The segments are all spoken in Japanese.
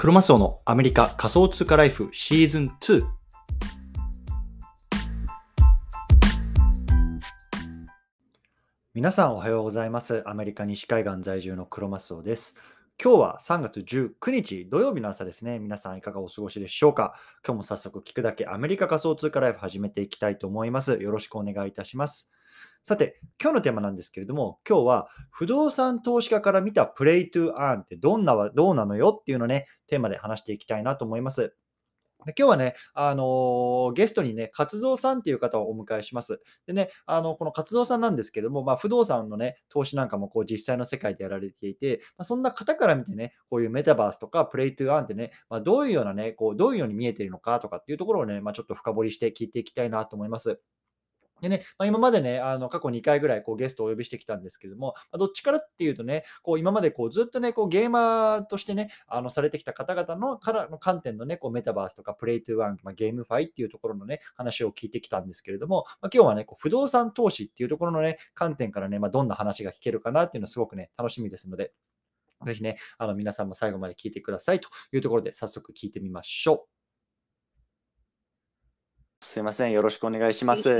クロマスオのアメリカ仮想通貨ライフシーズン2。皆さんおはようございます。アメリカ西海岸在住のクロマスオです。今日は3月19日土曜日の朝ですね。皆さんいかがお過ごしでしょうか？今日も早速聞くだけアメリカ仮想通貨ライフ始めていきたいと思います。よろしくお願いいたします。さて、今日のテーマなんですけれども、今日は不動産投資家から見たプレイトゥーアーンってどんなわどうなのよっていうのね、テーマで話していきたいなと思います。で今日はね、あのーゲストにね、勝蔵さんっていう方をお迎えします。でね、あのこの勝蔵さんなんですけども、まあ、不動産のね、投資なんかもこう実際の世界でやられていて、まあ、そんな方から見てね、こういうメタバースとかプレイトゥーアンってね、まあ、どういうようなね、こうどういうように見えているのかとかっていうところをね、ま、ちょっと深掘りして聞いていきたいなと思います。でね、まあ、今までね、あの過去2回ぐらいこうゲストをお呼びしてきたんですけども、まあどっちからっていうとね、こう今までこうずっとね、こうゲーマーとしてね、あのされてきた方々のからの観点のね、こうメタバースとかプレイトゥワン、まあ、ゲームファイっていうところのね、話を聞いてきたんですけれども、まあ、今日はね、こう不動産投資っていうところのね、観点からね、まあ、どんな話が聞けるかなっていうのはすごくね、楽しみですので、ぜひね、あの皆さんも最後まで聞いてくださいというところで、早速聞いてみましょう。すいません、よろしくお願いします。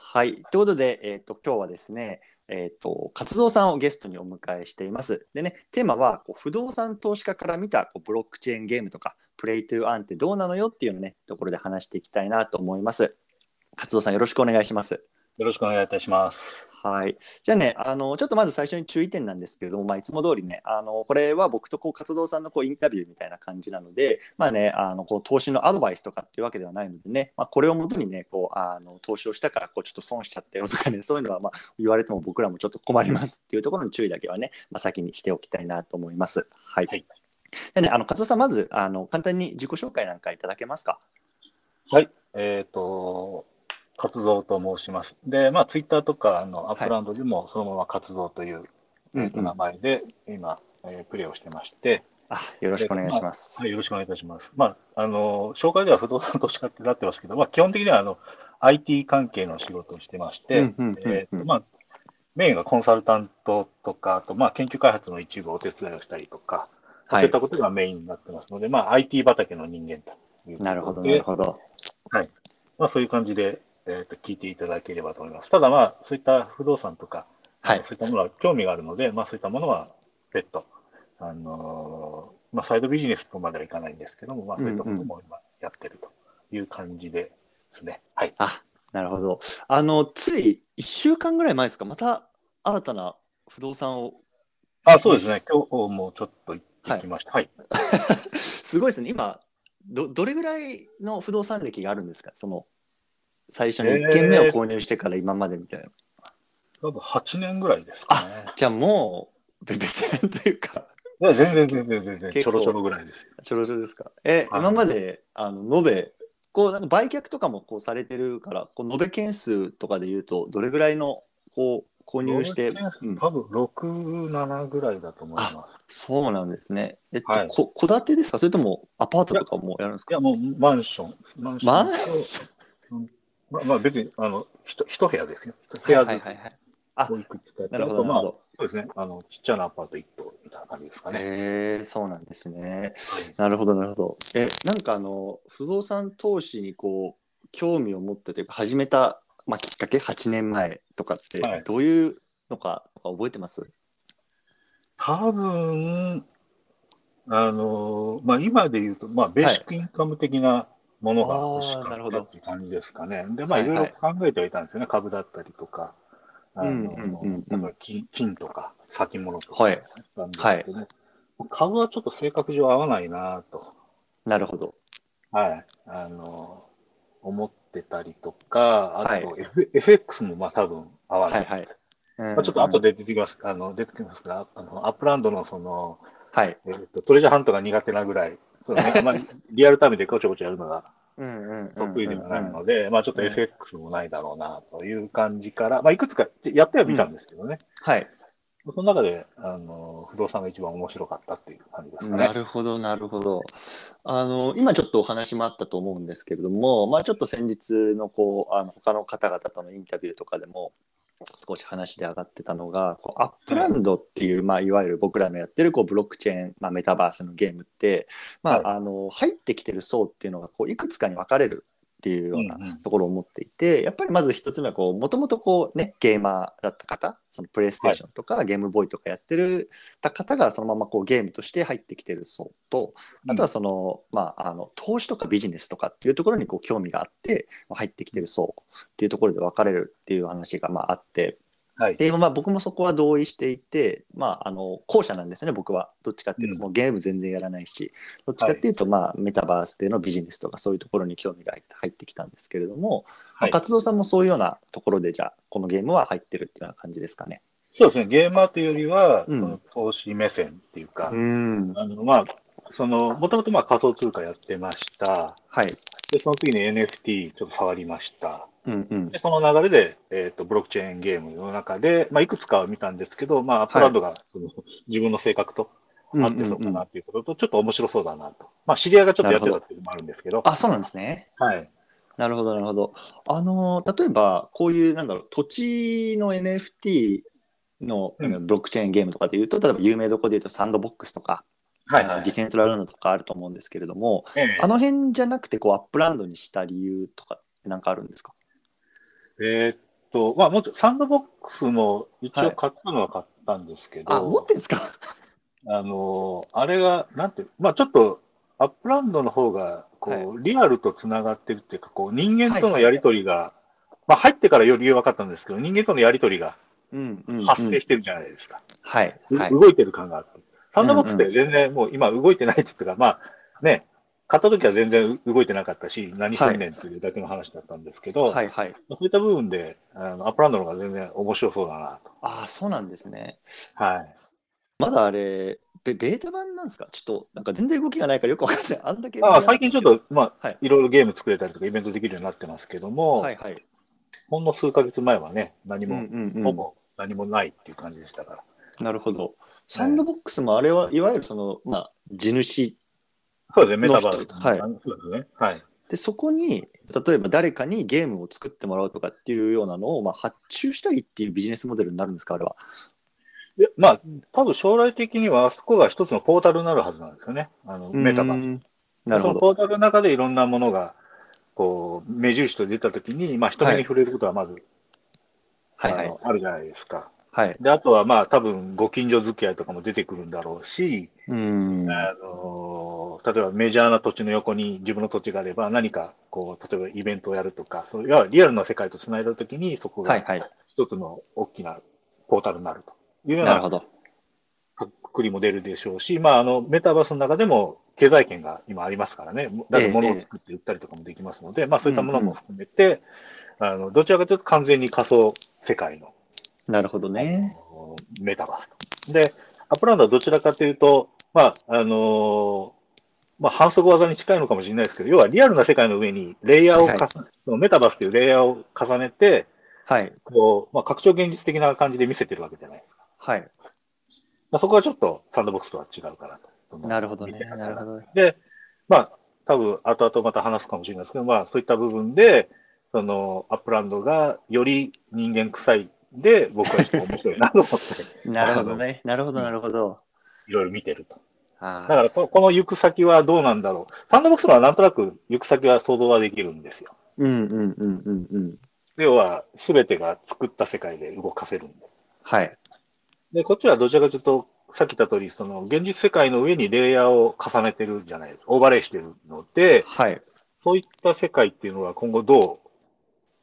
はい。ということで、えっ、と、今日はですね、えっ、と、活動さんをゲストにお迎えしています。でね、テーマは、こう不動産投資家から見たこうブロックチェーンゲームとか、プレイトゥーアンってどうなのよっていうのね、ところで話していきたいなと思います。活動さん、よろしくお願いします。よろしくお願いいたします。はい。じゃあね、あの、ちょっとまず最初に注意点なんですけれども、まあ、いつも通りね、あの、これは僕とこう、活動さんのこう、インタビューみたいな感じなので、まあね、あの、こう、投資のアドバイスとかっていうわけではないのでね、まあ、これをもとにね、こう、あの、投資をしたから、こう、ちょっと損しちゃったよとかね、そういうのは、まあ、言われても僕らもちょっと困りますっていうところの注意だけはね、まあ、先にしておきたいなと思います。はい。はいでね、あの、活動さん、まず、あの、簡単に自己紹介なんかいただけますか？はい。えっ、と、活動と申します。で、まあ、ツイッターとか、あの、 Upland でもそのまま活動という、名前で今、えープレイをしてまして、あ、よろしくお願いします。はい、よろしくお願いいたします。まあ、あの、紹介では不動産投資家ってなってますけど、まあ、基本的には、あの、IT 関係の仕事をしてまして、まあ、メインがコンサルタントとか、あと、まあ、研究開発の一部をお手伝いをしたりとか、はいそういったことがメインになってますので、まあ、IT 畑の人間というなるほど、なるほど。まあ、そういう感じで、えーと聞いていただければと思います。ただ、まあ、そういった不動産とか、はいそういったものは興味があるので、まあ、そういったものは別途、あのーまあ、サイドビジネスとまではいかないんですけども、まあ、そういったことも今やってるという感じでですね。はい。あ、なるほど。あの、つい1週間ぐらい前ですか、また新たな不動産を、あ、そうですね。今日もちょっと行ってきました。はい。すごいですね、今ど、どれぐらいの不動産歴があるんですか、その、最初に1軒目を購入してから今までみたいな。多分8年ぐらいですかね。じゃあもう、ベベテランというか、いや、全然全然全然、ちょろちょろぐらいですよ。ちょろちょろですか。え、はい今まで、あの、延べ、こう、なんか売却とかもこうされてるから、こう延べ件数とかで言うと、どれぐらいの、こう、購入して、うん多分6、7ぐらいだと思います。そうなんですね。えっと、はいこ戸建てですか？それともアパートとかもやるんですか？いや、もうマンション。マンション？まあ、まあ別に、あの、ひと一部屋ですよ。一部屋ずつはいはいはい。あをいくつかやってなるほど、あとまあ。そうですね。あの、ちっちゃなアパート一棟みたいな感じですかね。へえ、そうなんですね。はいなるほど、なるほど。え、なんかあの、不動産投資にこう、興味を持ってというか、始めた、まあ、きっかけ、8年前とかってはい、どういうのか、とか覚えてます？多分、あの、まあ今で言うと、まあベーシックインカム的なものが欲しかったっていう感じですかね。で、まあはいいろいはいろ考えてはいたんですよね。株だったりとか、あの、金金とか先物とか、はい株はちょっと性格上合わないなと。なるほど。はい、あの、思ってたりとか、あと、はい F FX もまあ多分合わな。はいいはい。まあ、ちょっと後で出てきます、あの、出てきますが、あの、 Upland のその、はい。えっと、トレジャーハントが苦手なぐらい、そうね、まあ、リアルタイムでこちょこちょやるのがうんうんうんうん得意ではないので、まあちょっとうん FX もないだろうなという感じから、まあいくつかやってはみたんですけどね。はい。その中で、あの、不動産が一番面白かったっていう感じですかなね。るほど、なるほど。あの、今ちょっとお話もあったと思うんですけれども、まあちょっと先日のこう、あの、他の方々とのインタビューとかでも、少し話で上がってたのが、こう Upland っていう、まあ、いわゆる僕らのやってるこうブロックチェーン、まあ、メタバースのゲームって、まあはい。あの入ってきてる層っていうのがこういくつかに分かれるっていうようなうんうん。ところを持っていて、やっぱりまず一つ目はこうもともとこうねゲーマーだった方そのプレイステーションとか、ゲームボーイとかやってるた方がそのままこうゲームとして入ってきてる層とあとはその、まあ、あの投資とかビジネスとかっていうところにこう興味があってまあ入ってきてる層っていうところで分かれるっていう話がまああってはい。で、まあ、僕もそこは同意していて、まあ、あの後者なんですね僕は。どっちかっていうと、うん。もうゲーム全然やらないしどっちかっていうと、まあ、メタバースでのビジネスとかそういうところに興味が入ってきたんですけれども、はい。まあ、活動さんもそういうようなところでじゃあこのゲームは入ってるっていうような感じですかね。そうですね、ゲーマーというよりは、うん。投資目線っていうか、ん。あのまあ、その、もともとまあ仮想通貨やってました。はい、で、その次に NFT ちょっと触りました。うんうんで、その流れで、えっ、と、ブロックチェーンゲームの中で、まあ、いくつかは見たんですけど、まあ、アップランドがその、自分の性格と合ってるのかなっていうことと、ちょっと面白そうだなと。まあ、知り合いがちょっとやってたっていうのもあるんですけど、あそうなんですね。はい。なるほど、なるほど。あのー例えば、こういう、なんだろう、土地の NFT の、うんブロックチェーンゲームとかでいうと、例えば有名どこでいうと、サンドボックスとか、はいはいディ。セントラランドとかあると思うんですけれども、ええあの辺じゃなくて、こう、アップランドにした理由とかってなんかあるんですか？えーっと、まあ、もっとサンドボックスも一応買ったのは買ったんですけど、あ、持ってんですか？あのーあれが、なんていう、まあちょっと、アップランドの方が、こう、リアルとつながってるっていうか、こう、人間とのやりとりが、まあ入ってからより分かったんですけど、人間とのやりとりがうんうん、うん。発生してるじゃないですか。はい、うはい。動いてる感があって。サンドボックスって全然もう今動いてないって言ったか、まあね、買った時は全然動いてなかったし、何してんねんっていうだけの話だったんですけど、はい、はい。そういった部分で、あのアップランドの方が全然面白そうだなと。ああ、そうなんですね。はい。まだあれ、ベベータ版なんですか？ちょっと、なんか全然動きがないからよくわかんない。あんだけ。あ最近ちょっと、まあ、はいいろいろゲーム作れたりとかイベントできるようになってますけども、はい、はい。ほんの数ヶ月前はね、何うんも、うんうんほぼ何もないっていう感じでしたから。なるほど。サンドボックスもあれはいわゆるその、まあ、地主そうですね、メタバース。はいそうですね。はい。でそこに例えば誰かにゲームを作ってもらうとかっていうようなのを、まあ、発注したりっていうビジネスモデルになるんですかあれは？でまあ、多分将来的には、あそこが一つのポータルになるはずなんですよね。あの、メタバース。なるほど。そのポータルの中でいろんなものが、こう、目印と出たときに、まあ、人目に触れることはまず、はいはいあの。あるじゃないですか。はい。で、あとはまあ、多分、ご近所付き合いとかも出てくるんだろうし、うーん。あの例えばメジャーな土地の横に自分の土地があれば、何かこう、例えばイベントをやるとか、そういわリアルな世界とつないだときに、そこが。一つの大きなポータルになるというようななるほど。くくりも出るでしょうし、まあ、あのメタバースの中でも経済圏が今ありますからね、だって物を作って売ったりとかもできますので、まあ、そういったものも含めて、あのどちらかというと完全に仮想世界のなるほどね。メタバースと。で、アップランドはどちらかというと、まあ、あのまあ、反則技に近いのかもしれないですけど、要はリアルな世界の上にレイヤーを重ね、はいメタバースというレイヤーを重ねて、はい。こう、まあ、拡張現実的な感じで見せてるわけじゃないですか。はい。まあ、そこはちょっとサンドボックスとは違うかなと。なるほどねなるほど。で、まあ、多分後々また話すかもしれないですけど、まあ、そういった部分で、その、アップランドがより人間臭いで、僕はちょっと面白いなと思って、なるほどね。なるほど、なるほど。いろいろ見てると。あだからこ、この行く先はどうなんだろう。サンドボックスのはなんとなく行く先は想像はできるんですよ。うんうんうんうんうん。要は、すべてが作った世界で動かせるんで。はい。で、こっちはどちらかというと、さっき言った通り、その、現実世界の上にレイヤーを重ねてるじゃないですか。オーバーレイしてるので、はい。そういった世界っていうのは今後ど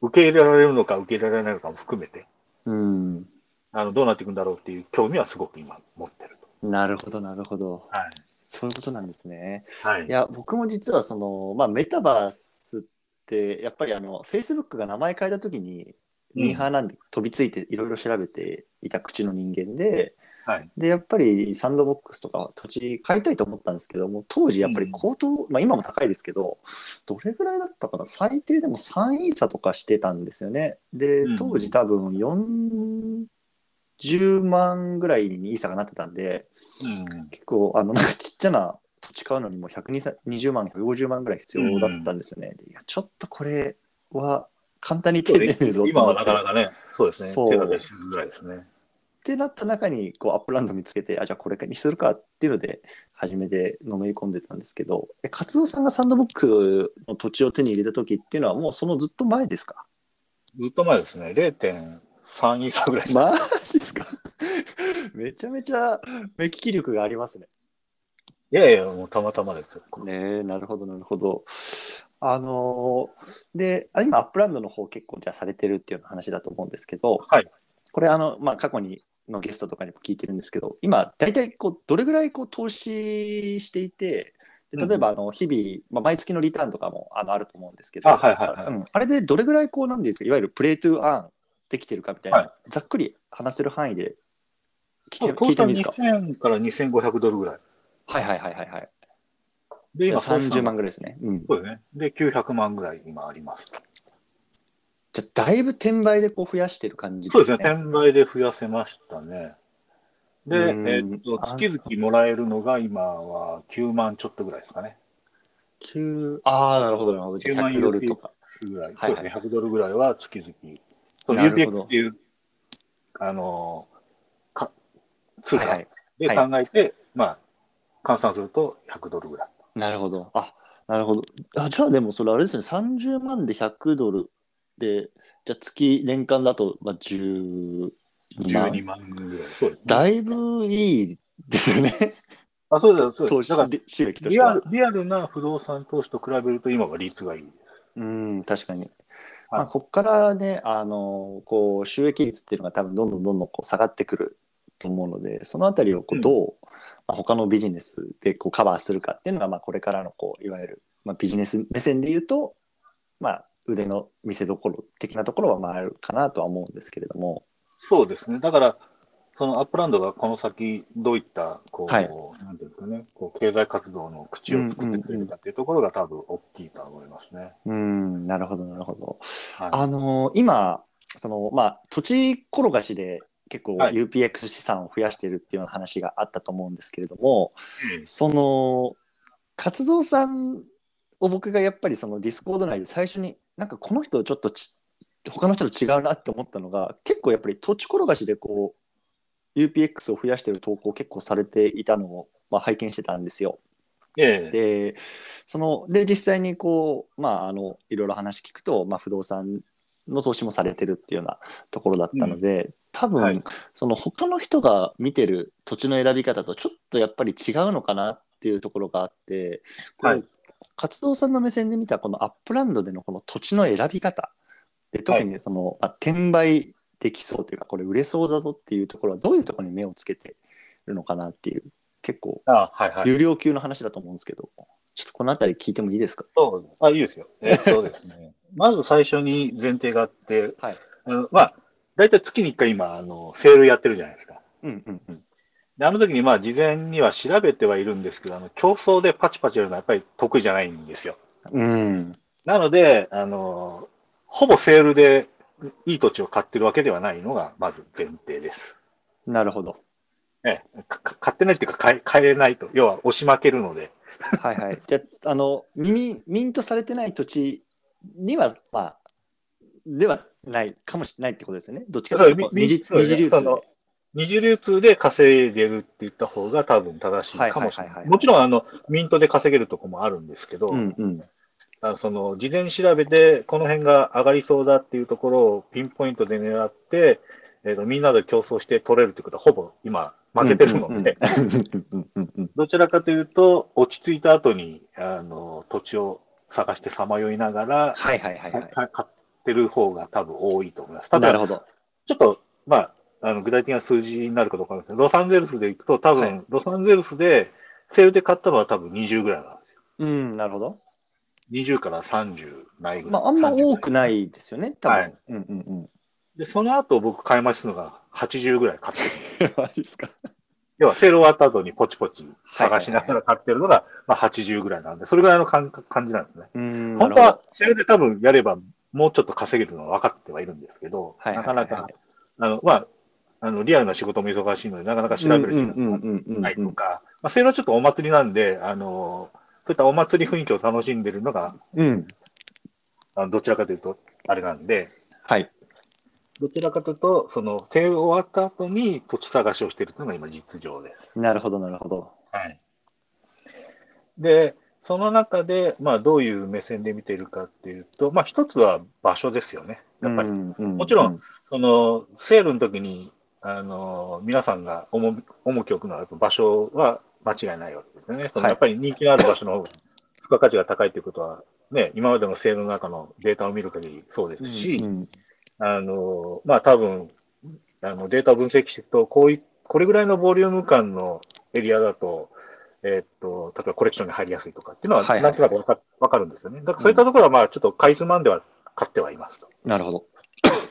う受け入れられるのか受け入れられないのかも含めて、うん。あの、どうなっていくんだろうっていう興味はすごく今持ってると。なるほど、なるほど。はい。そういうことなんですね。はいい。や、僕も実はその、まあ、メタバースって、やっぱりあの、Facebook が名前変えたときに、ミーハーなんで飛びついていろいろ調べていた口の人間で、はい。で、やっぱりサンドボックスとか土地買いたいと思ったんですけども、当時やっぱり高騰、まあ今も高いですけど、どれぐらいだったかな？最低でも3イーサとかしてたんですよね。でうん、当時多分40万ぐらいにイーサがなってたんで、うん。結構あのなんかちっちゃな土地買うのにも120万150万ぐらい必要だったんですよね、でいやちょっとこれは簡単に手に入れるぞと今はなかなかね、そうですね。手が出しづらいですね。ってなった中にこうアップランド見つけてあじゃあこれにするかっていうので初めてのめり込んでたんですけどえ勝蔵さんがサンドボックスの土地を手に入れた時っていうのはもうそのずっと前ですか？ずっと前ですね。0.3以下ぐらい。マジですか？めちゃめちゃ目利き力がありますね。いやいや、もうたまたまですよ。ねえなるほどなるほど。あのーであ今アップランドの方結構じゃあされてるっていう話だと思うんですけど、はいこれあの、まあ、過去にのゲストとかにも聞いてるんですけど今大体こうどれぐらいこう投資していてで例えばあの日々、まあ、毎月のリターンとかもあのあると思うんですけどあれでどれぐらいこうなんですかいわゆる Play to Earn できてるかみたいな、はいざっくり話せる範囲で聞いてもいいですか？2000から2500ドルぐらい。はいはいはいはいはいで、今、30万ぐらいですね。うん、そうですね。で、900万ぐらい今あります。じゃあだいぶ転売でこう増やしてる感じでそうですすね。ね。転売で増やせましたね。で、うんえっと、月々もらえるのが今は9万ちょっとぐらいですかね。急ああ、なるほど、なるほど。じゃあ9万100ドルとか。ぐらい。はいはいそうですね。100ドルぐらいは月々。そう、なるほど UPX っていう、あのー、か通貨はいはい。で考えて、まあ、換算すると100ドルぐらい。なるほど。あ、なるほど。あじゃあでもそれあれですね、30万で100ドルで、じゃあ月年間だと、まあ、12万。12万ぐらい。そうです、ね。だいぶいいですよね。あ、そうです、そうだから、で収益としてはリアル。リアルな不動産投資と比べると今は率がいいです。うん、確かに。はいまあ、ここからね、あの、こう、収益率っていうのが多分どんどんどんどんこう下がってくると思うので、そのあたりをこううんどう、まあ、他のビジネスでこうカバーするかっていうのが、まあ、これからのこう、いわゆる、まあ、ビジネス目線で言うと、まあ、腕の見せ所的なところはまああるかなとは思うんですけれども、そうですね。だから、そのアップランドがこの先、どういった、こう、はいなんていうんですかね、こう経済活動の口を作ってくれるかっていうところが多分大きいとは思いますね。うん、なるほど、なるほど。はい。あの今そのまあ土地転がしで結構はい UPX 資産を増やしているっていうような話があったと思うんですけれども、ええその勝蔵さんを僕がやっぱりそのディスコード内で最初になんかこの人ちょっとち他の人と違うなって思ったのが結構やっぱり土地転がしでこう UPX を増やしている投稿を結構されていたのを、まあ、拝見してたんですよ。ええ。でそので実際にこうまああのいろいろ話聞くと、まあ、不動産の投資もされてるっていうようなところだったので、多分、はい。その他の人が見てる土地の選び方とちょっとやっぱり違うのかなっていうところがあって、はい勝蔵さんの目線で見たこのアップランドでのこの土地の選び方で特にその、まあ、転売できそうというかこれ売れそうだぞっていうところはどういうところに目をつけてるのかなっていう結構あはいはい。有料級の話だと思うんですけど、ちょっとこのあたり聞いてもいいですか？そうあ、いいですよ。えっと ですね。まず最初に前提があって、はい。あのまあ、大体月に1回今、あの、セールやってるじゃないですか。うんうんうん。で、あの時にまあ、事前には調べてはいるんですけど、あの、競争でパチパチやるのはやっぱり得意じゃないんですよ。うん。なので、あの、ほぼセールでいい土地を買ってるわけではないのが、まず前提です。なるほど。ええ、買ってないっていうか買え、買えないと。要は押し負けるので。はいはい。じゃあ、あの、耳、ミントされてない土地には、まあ、ではないかもしれないってことですよね。どっちかというと、二次流通二次流通で稼いでるって言った方が多分正しいかもしれない。もちろん、あの、ミントで稼げるとこもあるんですけど、うんうん。あその、事前に調べて、この辺が上がりそうだっていうところをピンポイントで狙って、えーとみんなで競争して取れるってことは、ほぼ今、負けてるので。どちらかというと、落ち着いた後に、あの、土地を探してさまよいながら、はいはいはいはい。か買ってる方が多分多いと思います。ただ、なるほど。ちょっと、まあ、あの具体的な数字になるかどうかですけど、ロサンゼルスで行くと、多分、はいロサンゼルスで、セールで買ったのは多分20ぐらいなんですよ。うん、なるほど。20から30ないぐらい。まあ、あんま30多くないですよね、多分。はいうんうんで、その後僕買い増しするのが80ぐらい買ってる。うん。マジですか。要はセール終わった後にポチポチ探しながら買ってるのが、まあ80ぐらいなんで、それぐらいの感覚感じなんですね。うん、本当はセールで多分やればもうちょっと稼げるのは分かってはいるんですけど、はいなかなか、あの、まあ、あの、リアルな仕事も忙しいので、なかなか調べる時間がないとか、まあ、セールはちょっとお祭りなんで、あの、そういったお祭り雰囲気を楽しんでるのが、うん。あのどちらかというと、あれなんで、はい。どちらかというと、その、生終わった後に土地探しをしているというのが今実情です。なるほど、なるほど。はい。で、その中で、まあ、どういう目線で見ているかっていうと、まあ、一つは場所ですよね。やっぱり、うんうんもちろん、その、セールの時に、あの、皆さんが重重きを置くのは、場所は間違いないわけですよね。そのはいやっぱり人気のある場所の方が付加価値が高いということは、ね、今までのセールの中のデータを見る限りそうですし、うんうんあの、まあ、多分、あの、データを分析していくと、こうい、これぐらいのボリューム感のエリアだと、えーっと、例えばコレクションに入りやすいとかっていうのは、なんとなくわかわかるんですよね。だからそういったところは、まあ、ちょっとかいつまんでは買ってはいますと。なるほど。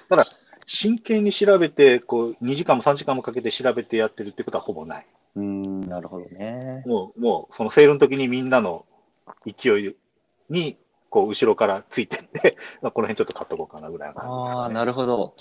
ただ、真剣に調べて、こう、2時間も3時間もかけて調べてやってるってことはほぼない。うん、なるほどね。もう、もう、そのセールの時にみんなの勢いに、こう、後ろからついてって、まあこの辺ちょっと買っとこうかなぐらいの感じですかねああ、なるほど。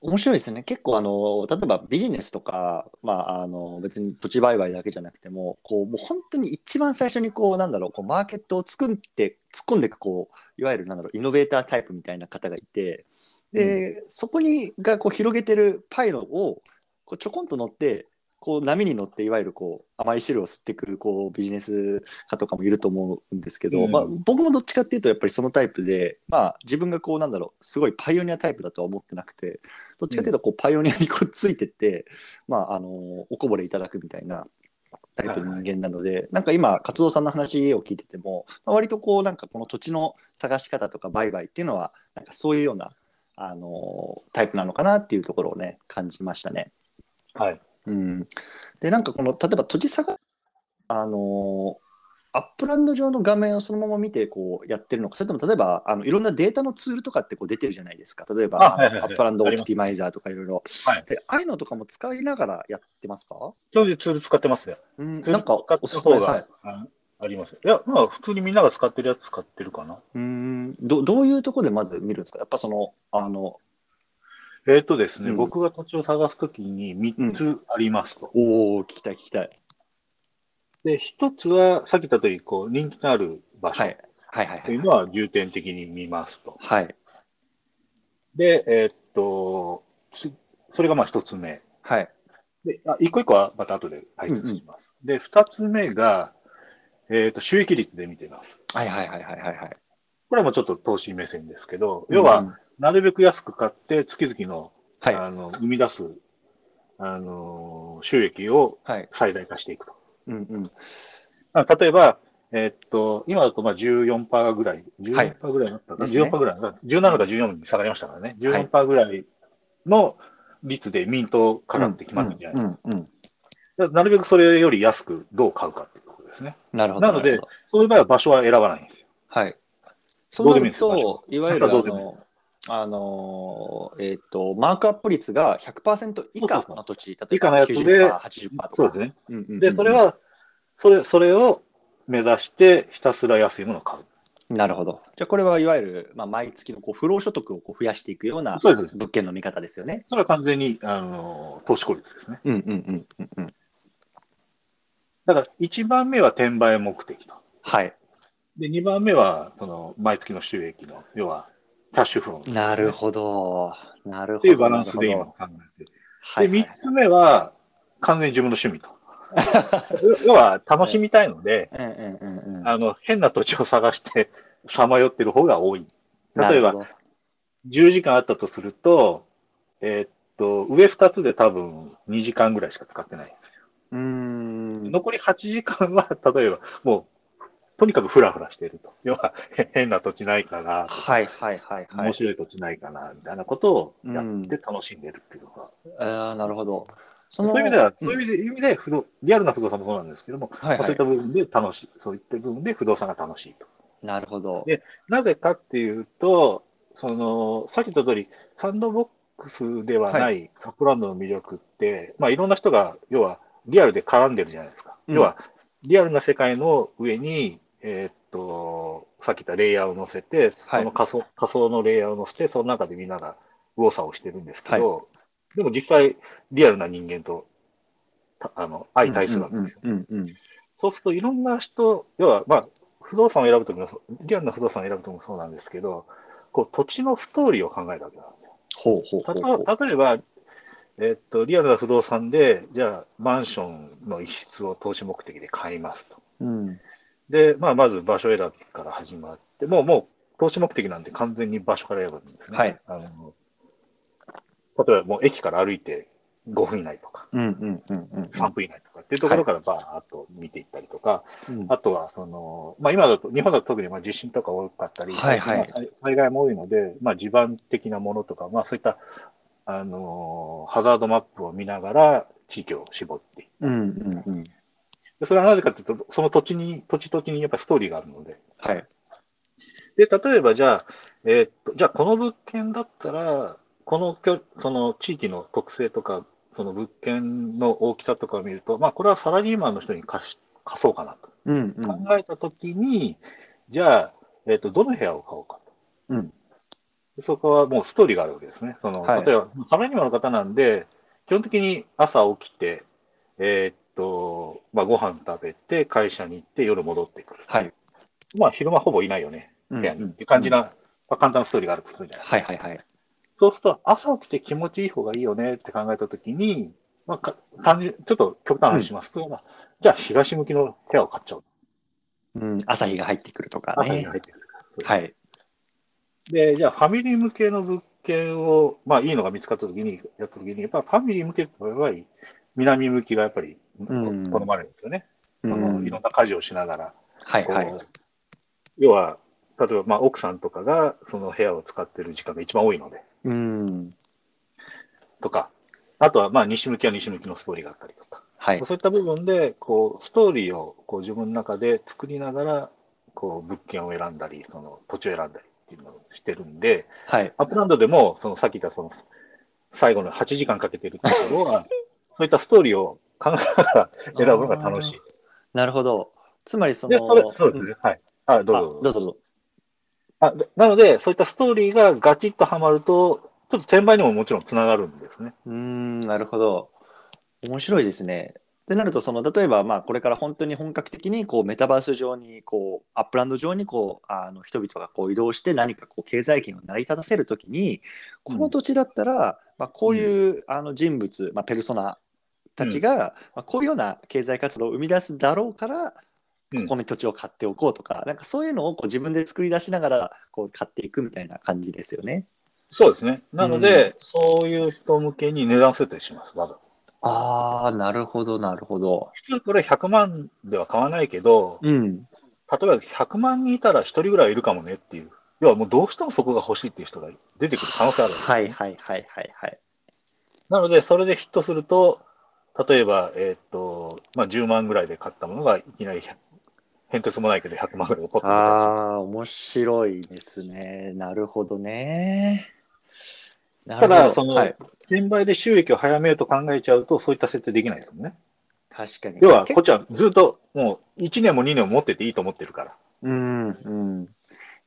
面白いですね。結構あの、例えばビジネスとか、まあ、あの、別に土地売買だけじゃなくても、こう、もう本当に一番最初にこう、なんだろう、こう、マーケットを作って、突っ込んでいく、こう、いわゆるなんだろう、イノベータータイプみたいな方がいて、で、そこに、がこう、広げてるパイロを、こう、ちょこんと乗って、こう波に乗っていわゆるこう甘い汁を吸ってくるこうビジネス家とかもいると思うんですけど、うん。まあ、僕もどっちかっていうとやっぱりそのタイプで、まあ、自分がこうなんだろうすごいパイオニアタイプだとは思ってなくてどっちかっていうとこうパイオニアにこうついてって、まあ、あのおこぼれいただくみたいなタイプの人間なので、なんか今活動さんの話を聞いてても、まあ、割とこうなんかこの土地の探し方とか売買っていうのはなんかそういうようなあのタイプなのかなっていうところをね感じましたね。はい。うん、でなんかこの例えば土地探あのアップランド上の画面をそのまま見てこうやってるのかそれとも例えばあのいろんなデータのツールとかってこう出てるじゃないですか。例えばあはいはいはい。アップランドオプティマイザーとかいろいろ。はい。でああいうのとかも使いながらやってますか、そういうツール使ってますね。うん、なんかおすすめはいああります。いや、まあ、普通にみんなが使ってるやつ使ってるかな。うんどどういうところでまず見るんですか？やっぱそのあのえっ、とですね、うん僕が土地を探すときに3つありますと。おお聞きたい聞きたい、で、1つは、さっき言った通り、こう、人気のある場所はい、はいはいはいというのは重点的に見ますと。はいで、えっと、つそれがまあ1つ目。はいで、あ一個一個はまた後で解説します。で、2つ目が、えっと、収益率で見ています。はいはいはいはいはいはい。これもちょっと投資目線ですけど、要は、うん。なるべく安く買って、月々の、はい。あの、生み出す、あの、収益をはい。最大化していくと。うんうん。あ例えば、えーっと、今だとまあ14%ぐらい、はい。14%ぐらいだったかな、ですね。14%ぐらい、17か14に下がりましたからね、14%ぐらいの率でミント価格って決まるじゃないですか。なるべくそれより安くどう買うかっていうですね。なるほどなのでそういう場合は場所は選ばないんですよ。はい。そどううなると、いわゆるあの、あのえっ、と、マークアップ率が100%以下の土地、例えば以下のやつで90%、80%とか。そうですね。うんうんうんで、それ、は、それ、それを目指してひたすら安いものを買う。なるほど。じゃあ、これはいわゆる、まあ、毎月のこう不労所得をこう増やしていくような。物件の見方ですよね。それは完全に、あの、投資効率ですね。うんうんうんうんうん。だから、1番目は転売目的と。はい。で、2番目は、その、毎月の収益の、要は、キャッシュフロー。なるほど。なるほど。っていうバランスで今考えてはい、で、はい3つ目は、完全に自分の趣味と。要は、楽しみたいので、うんうんうんうん。あの、変な土地を探して、さまよってる方が多い。例えばなるほど10時間あったとすると、えーっと、上2つで多分2時間ぐらいしか使ってないんですよ。うーん。残り8時間は、例えば、もう、とにかくフラフラしていると。要は、へ変な土地ないかなはいはいはいはい面。白い土地ないかな、みたいなことをやって楽しんでるっていうのが、ああ、なるほど。そそういう意味では、うんそういう意味で不動、リアルな不動産もそうなんですけども、はいはいまあそういった。部分で楽しい、そういった部分で不動産が楽しいと。なるほど。でなぜかっていうと、その、さっき言った通り、サンドボックスではないサプランドの魅力って、まあいろんな人が、要はリアルで絡んでるじゃないですか。うん要は、リアルな世界の上に、えーっと、さっき言ったレイヤーを載せて、はいその仮想仮想のレイヤーを載せて、その中でみんなが右往左往してるんですけど、でも実際、リアルな人間と、たあの、相対するわけですよ。そうすると、いろんな人、要は、まあ、不動産を選ぶときもそう、リアルな不動産を選ぶときもそうなんですけど、こう、土地のストーリーを考えるわけなんですよ。ほうほうほうほう。例えば、えっと、リアルな不動産で、じゃあ、マンションの一室を投資目的で買いますと。うん。で、まあ、まず場所選びから始まって、もう、もう、投資目的なんで完全に場所から選ぶんですね。はい。あの例えば、もう駅から歩いて5分以内とか、うんうんうんうん3分以内とかっていうところからバーっと見ていったりとか、うん。あとは、その、まあ、今だと、日本だと特にまあ地震とか多かったり、はいはいまあ災害も多いので、まあ、地盤的なものとか、まあ、そういった、あのーハザードマップを見ながら、地域を絞っていくうんうんうん。でそれはなぜかというと、その土地に、土地土地にやっぱりストーリーがあるので。はい。で、例えばじゃあ、えーっと、じゃあこの物件だったら、このきょその地域の特性とか、その物件の大きさとかを見ると、まあ、これはサラリーマンの人に貸し貸そうかなとうんうん。考えたときに、じゃあ、えーっと、どの部屋を買おうかと。うんでそこはもうストーリーがあるわけですね。そのはい例えば、サラリーマンの方なんで、基本的に朝起きて、えーっと、まあ、ご飯食べて、会社に行って、夜戻ってくる。はい。まあ、昼間ほぼいないよね、うん部屋に。っていう感じな、まあ、簡単なストーリーがあるとするじゃないはいはいはい。そうすると、朝起きて気持ちいい方がいいよねって考えたときに、まあ、か単純ちょっと極端な話しますと、まあじゃあ東向きの部屋を買っちゃおう。うん。朝日が入ってくるとかね朝に入。ってくる。はい。で、じゃあファミリー向けの物件を、まあいいのが見つかったときに、やったときに、やっぱファミリー向けってやっぱり南向きがやっぱりうん好まれるんですよね。うあのんいろんな家事をしながら。はいはい。要は、例えばまあ奥さんとかがその部屋を使ってる時間が一番多いので、うん。とか、あとはまあ西向きは西向きのストーリーがあったりとか、はい。そういった部分で、こう、ストーリーをこう自分の中で作りながら、こう、物件を選んだり、その土地を選んだりっていうのをしてるんで、はい。アップランドでも、そのさっき言ったその、最後の8時間かけてるところは、そういったストーリーを考えながら選ぶのが楽しい。なるほど。つまりそで、の、それそうですね。はい。あ、どあうぞどうぞどうぞ。あでなので、そういったストーリーがガチッとはまると、ちょっと転売にももちろんつながるんですね。うーん、なるほど。面白いですね。ってなると、その例えば、まあ、これから本当に本格的にこうメタバース上にこう Upland 上にこうあの人々がこう移動して何かこう経済圏を成り立たせるときにこの土地だったら、まあ、こういう、あの人物、まあ、ペルソナたちが、まあ、こういうような経済活動を生み出すだろうからうん。ここに土地を買っておこうとか、なんかそういうのをこう自分で作り出しながらこう買っていくみたいな感じですよね。そうですね。なので、そういう人向けに値段設定します、わざとああ、なるほど、なるほど。普通これ100万では買わないけど、うん。例えば100万人いたら1人ぐらいいるかもねっていう。要はもうどうしてもそこが欲しいっていう人が出てくる可能性ある。はいはいはいはいはい。なので、それでヒットすると、例えば、えーっと、まあ、10万ぐらいで買ったものがいきなり100、変哲もないけど100万ぐらいでポッとああ、面白いですね。なるほどね。なただそのはい、転売で収益を早めようと考えちゃうと、そういった設定できないですもんね。確かに。要は、結こっちはずっともう1年も2年も持ってていいと思ってるから。うんうん。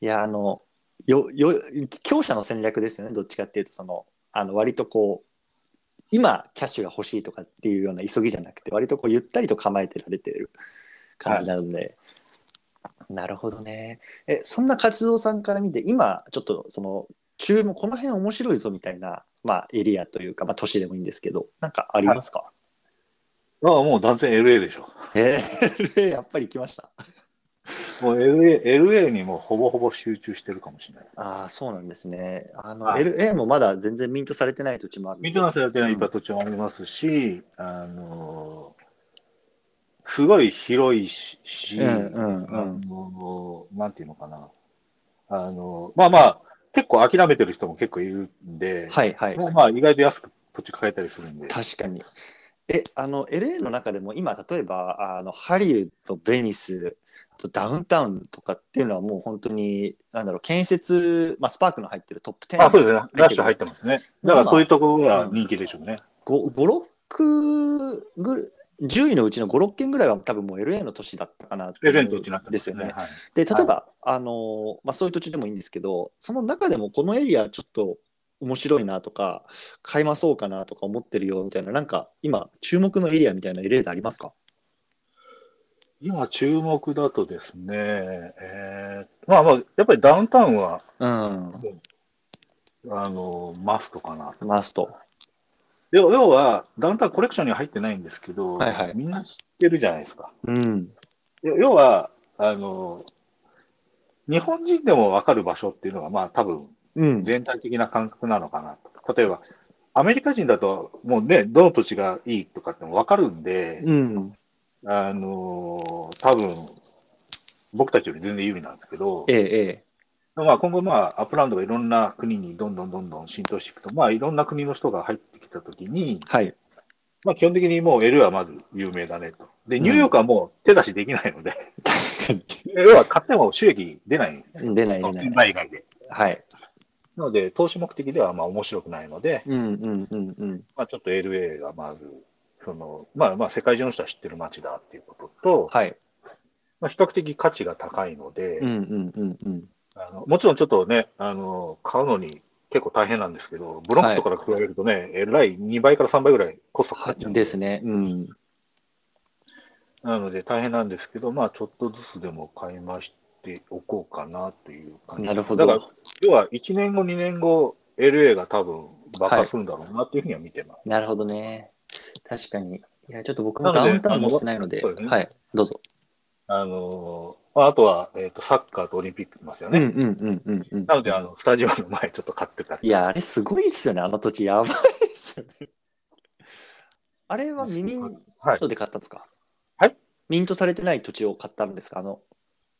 いや、あの、よ、よ、強者の戦略ですよね。どっちかっていうと、その、あの、割とこう、今、キャッシュが欲しいとかっていうような急ぎじゃなくて、割とこう、ゆったりと構えてられてる感じなので。なるほどね。え、そんな活動さんから見て、今、ちょっと、その、注目、この辺面白いぞみたいな、まあ、エリアというか、まあ、都市でもいいんですけど、なんかありますか、ああ、もう断然 LA でしょ。えー、やっぱり来ました。もう LA, LA にもうほぼほぼ集中してるかもしれない。ああ、そうなんですね。あの、はい LA もまだ全然ミントされてない土地もある。ミートナスやってない土地もありますし、あの、すごい広いし、しうんうんうんあの、なんていうのかな。あの、まあまあ、結構諦めてる人も結構いるんで、はいはい。まあまあ意外と安く土地買えたりするんで。確かに。え、あの、LA の中でも今、例えば、あの、ハリウッド、ベニス、あとダウンタウンとかっていうのはもう本当に、なんだろう、建設、まあ、スパークの入ってるトップ10。あ、そうですね。ラッシュ入ってますね。だからそういうところがうん人気でしょうね。5、5 6ぐ10位のうちの5、6件ぐらいは多分もう LA の都市だったかな LA の土地になってますですよね。はいで、例えば、あのまあ、そういう土地でもいいんですけど、その中でもこのエリアちょっと面白いなとか、買いまそうかなとか思ってるよみたいな、なんか今、注目のエリアみたいなエリアでありますか？今注目だとですね、えー、まあまあ、やっぱりダウンタウンはうん。あの、マストかな。マスト。要要は、ダウンタウンコレクションには入ってないんですけど、はいはいみんな知ってるじゃないですか。うん。要要は、あの、日本人でもわかる場所っていうのが、まあ多分うん。全体的な感覚なのかなと。例えば、アメリカ人だと、もうね、どの土地がいいとかってもわかるんで、うん。あの多分僕たちより全然有利なんですけど、ええ、えまあ、今後、まあ、 Upland がいろんな国にどんどんどんどん浸透していくと、まあ、いろんな国の人が入ってきたときに、え。はい。まあ、基本的にもう L はまず有名だねと。で、ニューヨークはもう手出しできないので、確か 要は買っても収益出ないんですね。に。出ない出ない転。売以外で。はい。なので、投資目的ではまあ面白くないので、うんうんうんうん。まあ、ちょっと LA がまず、その、まあまあ世界中の人は知ってる街だっていうことと、はい。まあ、比較的価値が高いので、うんうんうんうん。あのもちろんちょっとね、あの、買うのに結構大変なんですけど、ブロンクスとかから比べるとね、えらい2倍から3倍ぐらいコストかかっちゃうんですね。うん。なので大変なんですけど、まあちょっとずつでも買いましておこうかなという感じ。なるほどだから、要は1年後、2年後、LA が多分爆発するんだろうなっていうふうには見てます。なるほどね。確かに。いや、ちょっと僕もダウンタウン持ってないので、あのですねはい。どうぞ。あのまああとは、えっとサッカーとオリンピックいますよね。うんうんうんうんうん。なのであの、スタジオの前ちょっと買ってたり。いや、あれすごいっすよね。あの土地やばいっすよね。あれはミニンはい。トで買ったんですか？はいミントされてない土地を買ったんですか？あの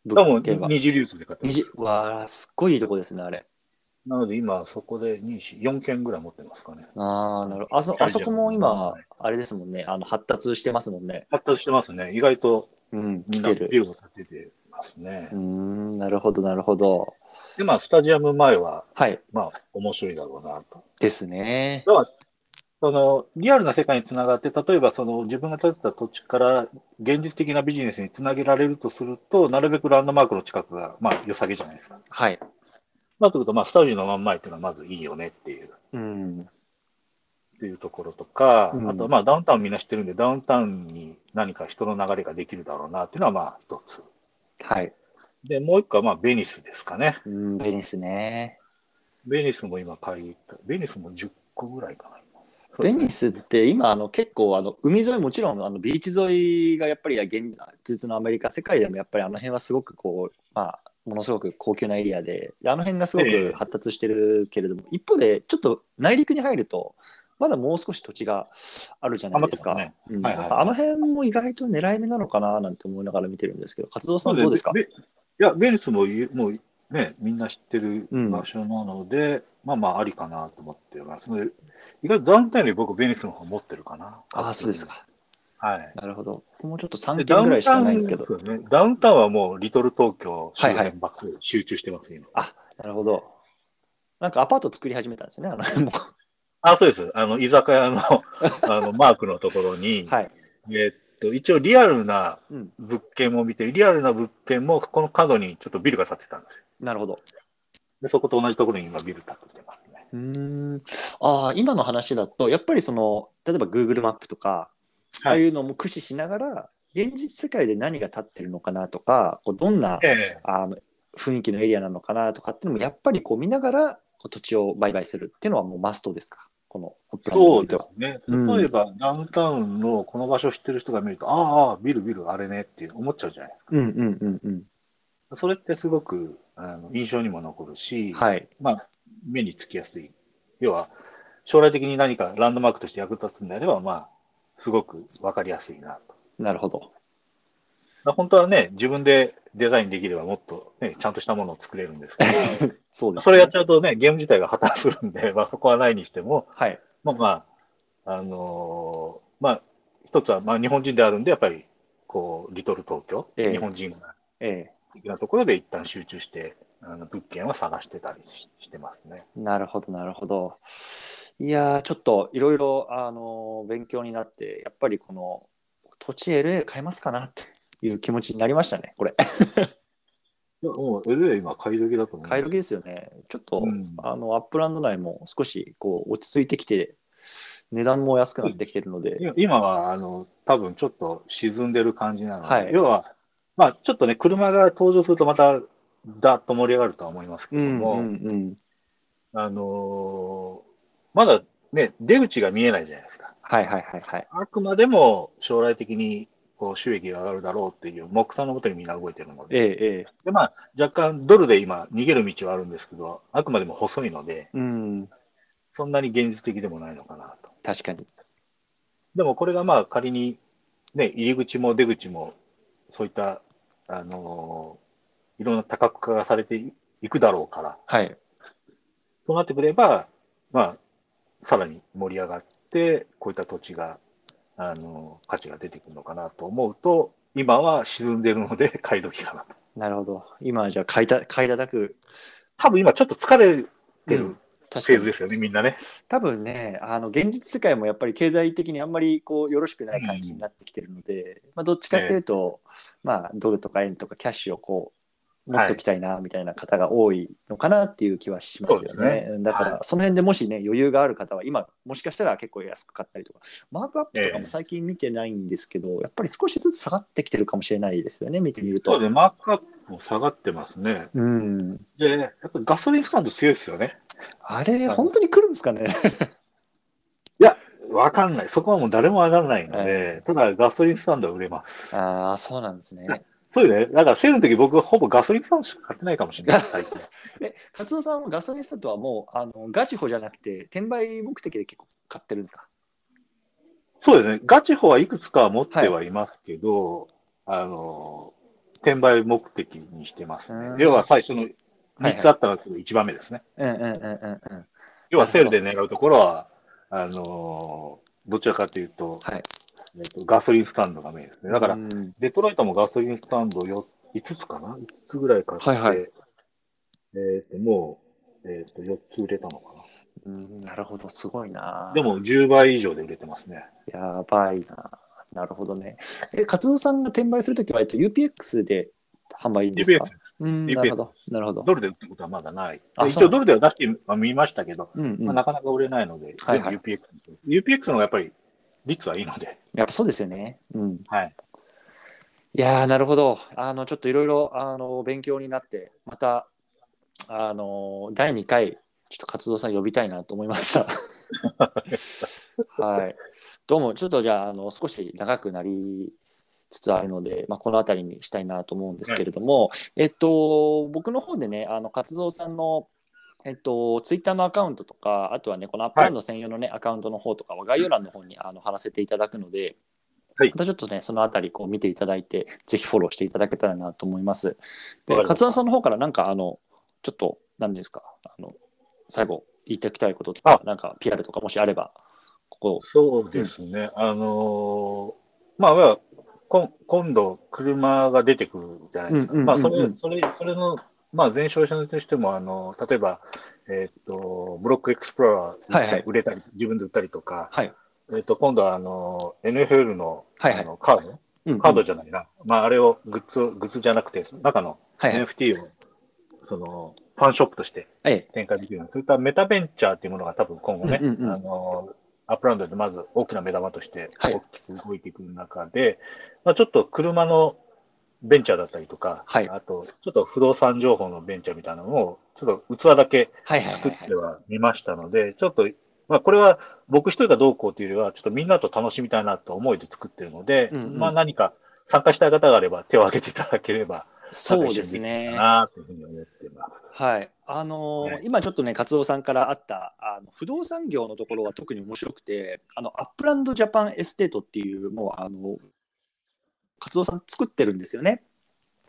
物件は。二次流通で買ってます。二次わあ、すっごいいいとこですね、あれ。なので今、そこで2、4件ぐらい持ってますかね。ああ、なるほど。あそあそこも今、あれですもんね。あの発達してますもんね。発達してますね。意外とうん、みんな来てる。ビルを建ててますねうー。ん、なるほど、なるほど。で、まあ、スタジアム前は、はい。まあ、面白いだろうなと。ですね。だから、その、リアルな世界につながって、例えば、その、自分が建てた土地から、現実的なビジネスにつなげられるとすると、なるべくランドマークの近くが、まあ、良さげじゃないですか。はい。まあ、ということは、まあ、スタジオの真ん前っていうのはまずいいよねっていう、うん。っていうところとか、うんあと、まあ、ダウンタウンみんな知ってるんで、ダウンタウンに何か人の流れができるだろうなっていうのは、まあ、一つ。はい。で、もう一個は、まあ、ベニスですかね。うん、ベニスね。ベニスも今買いた、ベニスも10個ぐらいかな。ベニスって今あの結構あの海沿いもちろんあのビーチ沿いがやっぱり現実のアメリカ世界でもやっぱりあの辺はすごくこうまあものすごく高級なエリアでであの辺がすごええく発達してるけれども、一方でちょっと内陸に入るとまだもう少し土地があるじゃないですか。余ってうんはいはいあの辺も意外と狙い目なのかななんて思いながら見てるんですけど、活動さんどうですか？ベいや、ベニスもゆもうね、みんな知ってるうん場所なので、まあまあありかなと思ってます。で意外とダウンタウンより僕、ベニスの方持ってるかな。ああ、そうです。か。はい。なるほど。僕もちょっと3で件ぐらいしかないんですけど。ダウンタウンそうね、ダウンタウンはもうリトル東京周はいはい辺ばっかり集中してます、今。あなるほど。なんかアパート作り始めたんですね、あの辺も。あ、そうです。あの、居酒屋の あのマークのところに、はい。えっと、一応リアルなうん、物件も見て、リアルな物件もこの角にちょっとビルが建ってたんですよ。なるほど。で、そこと同じところに今ビル建ってますね。うーん。ああ、今の話だと、やっぱりその、例えば Google マップとか、ああいうのも駆使しながら、現実世界で何が立ってるのかなとか、こうどんなええあの雰囲気のエリアなのかなとかっていうのも、やっぱりこう見ながらこう土地を売買するっていうのはもうマストですか、このそう。ですね。うん例えば、ダウンタウンのこの場所知ってる人が見ると、ああ、ビルビルあれねって思っちゃうじゃないですうんうんうんうん。か。それってすごくあの印象にも残るし、はい。まあ、目につきやすい。要は、将来的に何かランドマークとして役立つんであれば、まあ、すごくわかりやすいなと。なるほど。まあ本当はね、自分でデザインできればもっと、ね、ちゃんとしたものを作れるんですけど、そうです、ね。それやっちゃうとね、ゲーム自体が破綻するんで、まあそこはないにしても、はい。まあまあ、あのーまあ、一つは、まあ日本人であるんで、やっぱり、こう、リトル東京、ええ日本人がえ的なところで一旦集中して、あの物件は探してたりししてますね。えなるほど、なるほど。いやー、ちょっといろいろ、あのー勉強になって、やっぱりこの土地 LA 買いますかなっていう気持ちになりましたね、これ。いやもう LA 今買い時だと思う。買い時ですよね。ちょっと、うんあの Upland 内も少しこう落ち着いてきて、値段も安くなってきてるので、今は、あの、多分ちょっと沈んでる感じなので、はい要は、まあ、ちょっとね、車が登場するとまた、だっと盛り上がるとは思いますけども、うんうんうん。あのーまだね、出口が見えないじゃないですか。はいはいはいはい。あくまでも将来的にこう収益が上がるだろうっていう目算のもとにみんな動いてるので、ええ、ええ。でまあ、若干ドルで今逃げる道はあるんですけど、あくまでも細いので、うん。そんなに現実的でもないのかなと。確かに。でもこれがまあ仮に、ね、入り口も出口もそういった、あのーいろんな多角化がされていくだろうから、はい。そうなってくれば、まあ、さらに盛り上がって、こういった土地が、あのー価値が出てくるのかなと思うと、今は沈んでるので 買い時かなと。なるほど。今はじゃあ買いた、買い叩く。多分今ちょっと疲れてるうんフェーズですよね、みんなね。多分ね、あの現実世界もやっぱり経済的にあんまりこうよろしくない感じになってきてるので、まあ、どっちかっていうと、まあ、ドルとか円とかキャッシュをこう持っときたいなみたいな方が多いのかなっていう気はしますよね。すねだから、はいその辺でもしね、余裕がある方は、今、もしかしたら結構安く買ったりとか、マークアップとかええも最近見てないんですけど、やっぱり少しずつ下がってきてるかもしれないですよね、見てみると。そうで、マークアップも下がってますね。うん、で、やっぱりガソリンスタンド強いですよね。あれ、本当に来るんですかね？わかんない。そこはもう誰もわからないので、ただガソリンスタンドは売れます。ああ、そうなんですね。そうよね。だからセールの時僕ほぼガソリンスタンドしか買ってないかもしれない、最近。え、勝野さんはガソリンスタンドはもうあのガチホじゃなくて、転売目的で結構買ってるんですか？そうですね。ガチホはいくつかは持ってはいますけど、あの、転売目的にしてますうんね。要は最初のはい3つあったのが1番目ですね。うんうんうんうんうん。要はセールで狙うところは、あの、どちらかというと、はい。えっとガソリンスタンドがメインですね。だからう、んデトロイトもガソリンスタンドよ5つかな ?5 つぐらい買って、はいはいえっ、と、もう、えっ、と、4つ売れたのかうん、なるほど、すごいなな。。でも、10倍以上で売れてますね。やばいな。なるほどね。え、勝野さんが転売するときは、えっと、UPX で販売ですか？UPX、うん、なるほど。なるほど。ドルで売ったことはまだない。一応、ドルでは出しては見ましたけど、うんうん。まあ、なかなか売れないので、はいはい UPX。UPX の方がやっぱり率はいいので、やっぱそうですよね。うん。はい。いやー、なるほど。あの、ちょっといろいろ、あの、勉強になって、また、あの、第2回、ちょっと活動さん呼びたいなと思いました。はい。どうも、ちょっとじゃあ、あの、少し長くなりつつあるので、まあ、この辺りにしたいなと思うんですけれども、えっと、僕の方でね、あの、活動さんの、えっと、ツイッターのアカウントとか、あとはね、この Upland 専用のね、アカウントの方とかは概要欄の方にあの貼らせていただくので、はい。またちょっとね、そのあたりこう見ていただいて、ぜひフォローしていただけたらなと思います。で、勝田さんの方からなんか、あの、ちょっと、何ですか、あの、最後、言っておきたいこととか、なんか PR とかもしあれば、ここ、そうですね。あのーまあ、まあ、こ今度、車が出てくるじゃないですか。うんうんうんうん。まあ、それ、それ、それの、まあ、前哨戦としても、あの、例えば、えっ、と、ブロックエクスプローラはいはい。ー売れたり、自分で売ったりとか、はい。えっ、と、今度は、あの、NFL の、はいはい。あのカード、うんカードじゃないな。まあ、あれをグッズを、グッズじゃなくて、中のはいはい。NFT を、その、ファンショップとしてええ。展開できるようなそういったメタベンチャーっていうものが多分今後ね、あの、 Upland でまず大きな目玉としてはい。大きく動いていく中で、まあ、ちょっと車のベンチャーだったりとか、はい。あと、ちょっと不動産情報のベンチャーみたいなのを、ちょっと器だけはいはいはいはい。作ってはみましたので、ちょっと、まあ、これは僕一人がどうこうというよりは、ちょっとみんなと楽しみたいなと思いで作ってるので、うんうん。まあ何か参加したい方があれば手を挙げていただければ、そうですね。なというふうに思ってます。はい、あのーはい。今ちょっとね、勝夫さんからあったあの不動産業のところが特に面白くて、あの Upland Japan Estate っていう、もうあの勝夫さん作ってるんですよね。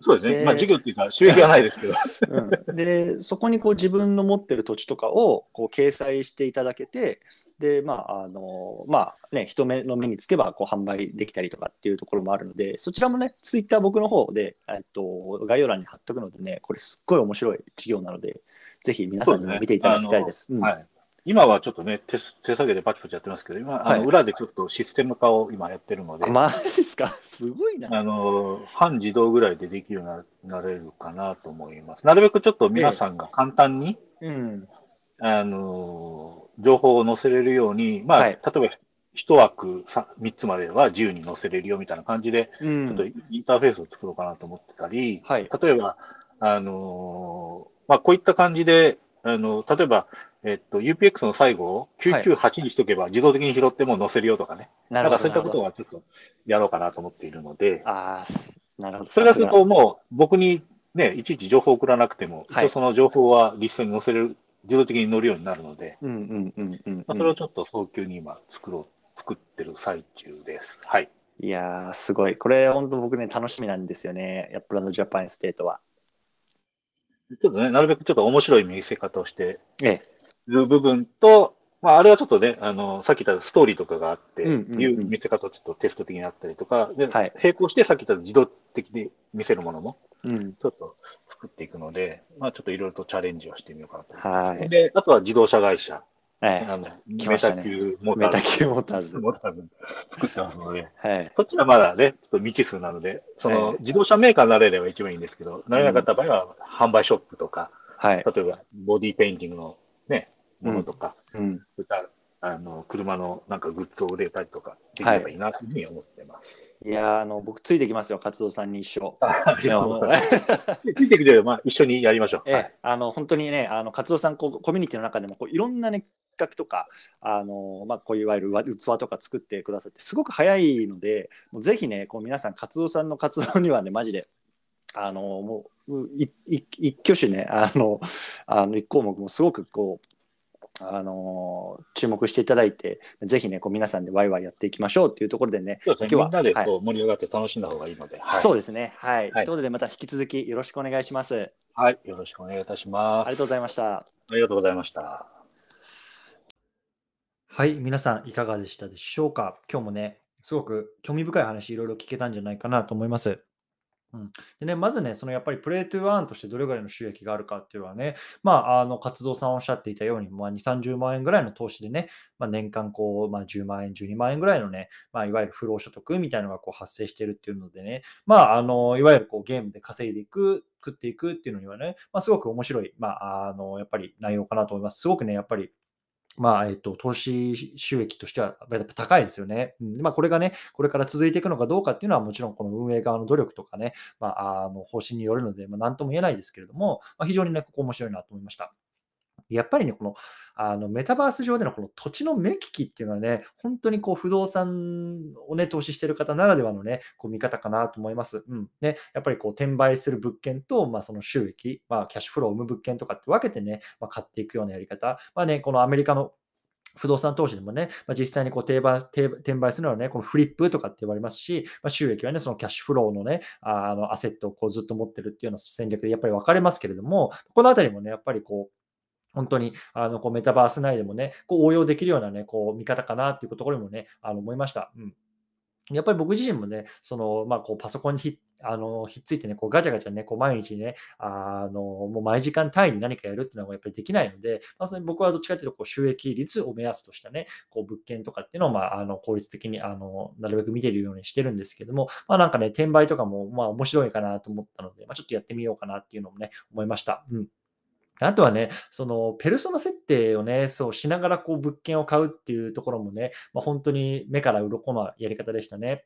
そうですね。でまあ授業っていうか収益はないですけど。うん、で、そこにこう自分の持ってる土地とかをこう掲載していただけて、で、まあ、あの、まあね、人目の目につけばこう販売できたりとかっていうところもあるので、そちらもね、ツイッター僕の方で、えっと、概要欄に貼っとくのでね、これすっごい面白い事業なので、ぜひ皆さんにも見ていただきたいです。うんはい。今はちょっとね、手手作業でパチパチやってますけど、今、あはいの裏でちょっとシステム化を今やってるので、あマジですか？すごいな。あの、半自動ぐらいでできるようにななれるかなと思います。なるべくちょっと皆さんが簡単に、うん。あの、情報を載せれるように、まあ、はい例えば一枠さ3つまでは自由に載せれるよみたいな感じで、うちょっとん。インターフェースを作ろうかなと思ってたり、はい。例えば、あのーまあ、こういった感じで、あの、例えば、えっと、UPX の最後を998にしとけば自動的に拾っても載せるよとかね。なるほど。そういったことはちょっとやろうかなと思っているので。ああ、なるほど。それがするともう僕にね、いちいち情報を送らなくても、はい、その情報はリストに載せる、自動的に載るようになるので、うんうんうんそれをちょっと早急に今作ろう、作ってる最中です。はい。いやー、すごい。これ、本当僕ね、楽しみなんですよね。 Upland Japan Estate は。ちょっとね、なるべくちょっと面白い見せ方をしてる部分と、まあ、あれはちょっとね、あの、さっき言ったストーリーとかがあって、いう見せ方をちょっとテスト的にあったりとか、で、はい、並行してさっき言った自動的に見せるものも、ちょっと作っていくので、まあ、ちょっといろいろとチャレンジをしてみようかなと。はい。で、あとは自動車会社。ええ、あの、メタ級モーターズ。メタ級モーターズ。モーターズ作ってますので、はい。そっちはまだね、ちょっと未知数なので、その、自動車メーカーになれれば一番いいんですけど、なれなかった場合は、販売ショップとか、はい。例えば、ボディペインティングのね、ものとか、うん。そういった、あの、車のなんかグッズを売れたりとか、できればいいなというふうに思ってます。いやあの僕ついてきますよ、活動さんに一緒。ついてきてまあ、一緒にやりましょう。ええ、あの本当にね、あの活動さんこうコミュニティの中でもこういろんなね画とかあの、まあ、こういういわゆる器とか作ってくださってすごく早いのでもうぜひねこう皆さん活動さんの活動にはねマジであのもう一挙手ね あのあの一項目もすごくこうあの注目していただいて、ぜひね、こう皆さんでワイワイやっていきましょうっていうところでね、そうですね今日はみんなでこう盛り上がって楽しんだ方がいいので、はい、そうですね。はい。はい、ということで、また引き続きよろしくお願いします。はい、よろしくお願いいたします。ありがとうございました。ありがとうございました。はい、皆さんいかがでしたでしょうか？今日もね、すごく興味深い話いろいろ聞けたんじゃないかなと思います。うん、でね、まずね、そのやっぱりプレイトゥーアーンとしてどれぐらいの収益があるかっていうのはね、まあ、あの活動さんおっしゃっていたように、まあ、2、30万円ぐらいの投資でね、まあ、年間こう、まあ、10万円、12万円ぐらいのね、まあ、いわゆる不労所得みたいなのがこう発生してるっていうのでね、まあ、あのいわゆるこうゲームで稼いでいく、食っていくっていうのにはね、まあ、すごく面白い、まあ、あのやっぱり内容かなと思います。すごくね、やっぱりまあ、えっと、投資収益としてはやっぱ高いですよね。うん、まあ、これがね、これから続いていくのかどうかっていうのは、もちろんこの運営側の努力とかね、まあ、あの方針によるので、まあ、なんとも言えないですけれども、まあ、非常にね、ここ面白いなと思いました。やっぱりね、このあのメタバース上でのこの土地の目利きっていうのはね、本当にこう不動産をね、投資してる方ならではのね、こう見方かなと思います。うん。ね、やっぱりこう転売する物件と、まあ、その収益、まあ、キャッシュフローを生む物件とかって分けてね、まあ、買っていくようなやり方。まあね、このアメリカの不動産投資でもね、まあ、実際にこう転売転売するのはね、このフリップとかって言われますし、まあ、収益はね、そのキャッシュフローのね、あのアセットをこうずっと持ってるっていうような戦略でやっぱり分かれますけれども、このあたりもね、やっぱりこう、本当にあのこうメタバース内でもね、こう応用できるようなね、こう見方かなっていうところにもね、あの思いました。うんやっぱり僕自身もね、そのまあ、こうパソコンにひあのひっついてね、こうガチャガチャね、こう毎日ね、あのもう毎時間単位に何かやるっていうのがやっぱりできないので、まさに僕はどっちかというとこう収益率を目安としたね、こう物件とかっていうのを、まあ、あの効率的にあのなるべく見てるようにしてるんですけども、まあ、なんかね、転売とかもまあ面白いかなと思ったので、まあ、ちょっとやってみようかなっていうのもね、思いました。うんあとはね、そのペルソナ設定をね、そうしながらこう物件を買うっていうところもね、まあ、本当に目から鱗のやり方でしたね。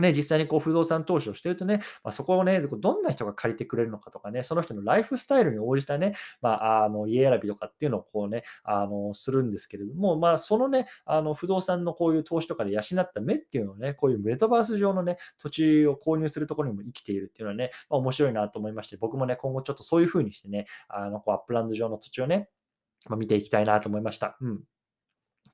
ね、実際にこう不動産投資をしてるとね、まあ、そこをね、どんな人が借りてくれるのかとかね、その人のライフスタイルに応じたね、まあ、あの家選びとかっていうのをこうね、あのするんですけれども、まあ、そのね、あの不動産のこういう投資とかで養った目っていうのをね、こういうメタバース上のね、土地を購入するところにも生きているっていうのはね、まあ、面白いなと思いまして、僕もね、今後ちょっとそういうふうにしてね、あのこう Upland 上の土地をね、まあ、見ていきたいなと思いました。うん。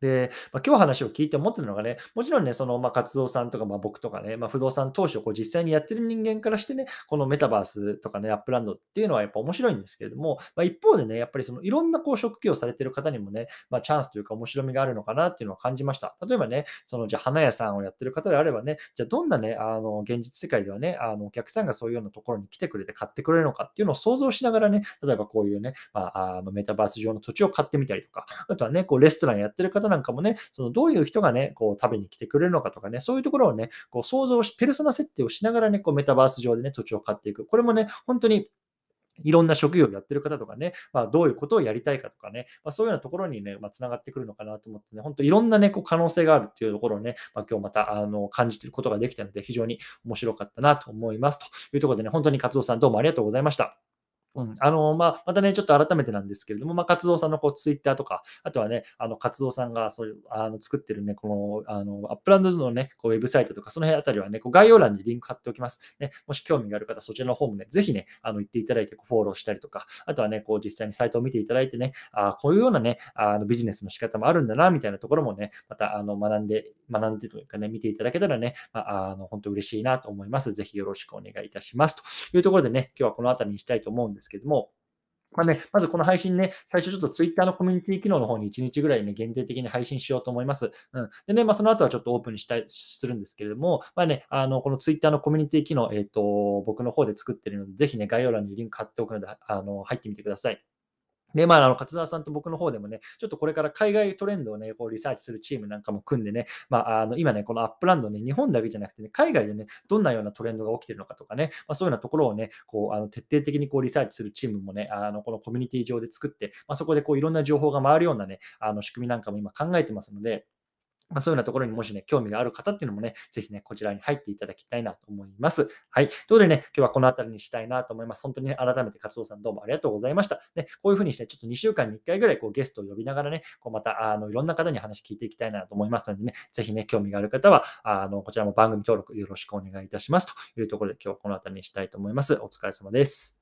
で、まあ、今日話を聞いて思ってるのがね、もちろんね、その、まあ、活動さんとか、まあ、僕とかね、まあ、不動産投資をこう実際にやってる人間からしてね、このメタバースとかね、 Upland っていうのはやっぱ面白いんですけれども、まあ、一方でね、やっぱりそのいろんなこう職業をされてる方にもね、まあ、チャンスというか面白みがあるのかなっていうのを感じました。例えばね、そのじゃあ花屋さんをやってる方であればね、じゃあどんなね、あの現実世界ではね、あのお客さんがそういうようなところに来てくれて買ってくれるのかっていうのを想像しながらね、例えばこういうね、まあ、あのメタバース上の土地を買ってみたりとか、あとはね、こうレストランやってる方なんかもね、そのどういう人がね、こう食べに来てくれるのかとかね、そういうところをね、こう想像し、ペルソナ設定をしながらね、こうメタバース上でね、土地を買っていく。これもね、本当にいろんな職業をやってる方とかね、まあ、どういうことをやりたいかとかね、まあ、そういうようなところにね、まあ、つながってくるのかなと思ってね、本当いろんなね、こう可能性があるっていうところをね、まあ、今日またあの感じてることができたので、非常に面白かったなと思います。というところでね、本当に活動さんどうもありがとうございました。うん、あの、まあ、またね、ちょっと改めてなんですけれども、まあ、活動さんのこうツイッターとか、あとはね、あの活動さんがそういうあの作ってるね、このあの Upland のね、こうウェブサイトとか、その辺あたりはね、こう概要欄にリンク貼っておきます。ね、もし興味がある方、そちらの方もね、ぜひね、あの行っていただいてフォローしたりとか、あとはね、こう実際にサイトを見ていただいてね、ああこういうようなね、あのビジネスの仕方もあるんだな、みたいなところもね、またあの学んで、学んでというかね、見ていただけたらね、まあ、あの本当嬉しいなと思います。ぜひよろしくお願いいたします。というところでね、今日はこの辺りにしたいと思うんでですけども、まあね、まずこの配信ね、最初ちょっと Twitter のコミュニティ機能の方に1日ぐらいね、限定的に配信しようと思います。うん。でね、まあその後はちょっとオープンにしたい、するんですけれども、まあね、あの、この Twitter のコミュニティ機能、えっ、ー、と、僕の方で作ってるので、ぜひね、概要欄にリンク貼っておくので、あの、入ってみてください。で、まあ、あの、勝沢さんと僕の方でもね、ちょっとこれから海外トレンドをね、こうリサーチするチームなんかも組んでね、まあ、あの、今ね、このアップランドね、日本だけじゃなくてね、海外でね、どんなようなトレンドが起きてるのかとかね、まあ、そういうようなところをね、こう、あの、徹底的にこうリサーチするチームもね、あの、このコミュニティ上で作って、まあ、そこでこう、いろんな情報が回るようなね、あの、仕組みなんかも今考えてますので、まあ、そういうようなところにもしね、興味がある方っていうのもね、ぜひね、こちらに入っていただきたいなと思います。はい。ということでね、今日はこの辺りにしたいなと思います。本当にね、改めて活動さんどうもありがとうございました。ね、こういうふうにして、ちょっと2週間に1回ぐらいこうゲストを呼びながらね、こうまた、あの、いろんな方に話聞いていきたいなと思いますのでね、ぜひね、興味がある方は、あの、こちらも番組登録よろしくお願いいたします。というところで今日はこの辺りにしたいと思います。お疲れ様です。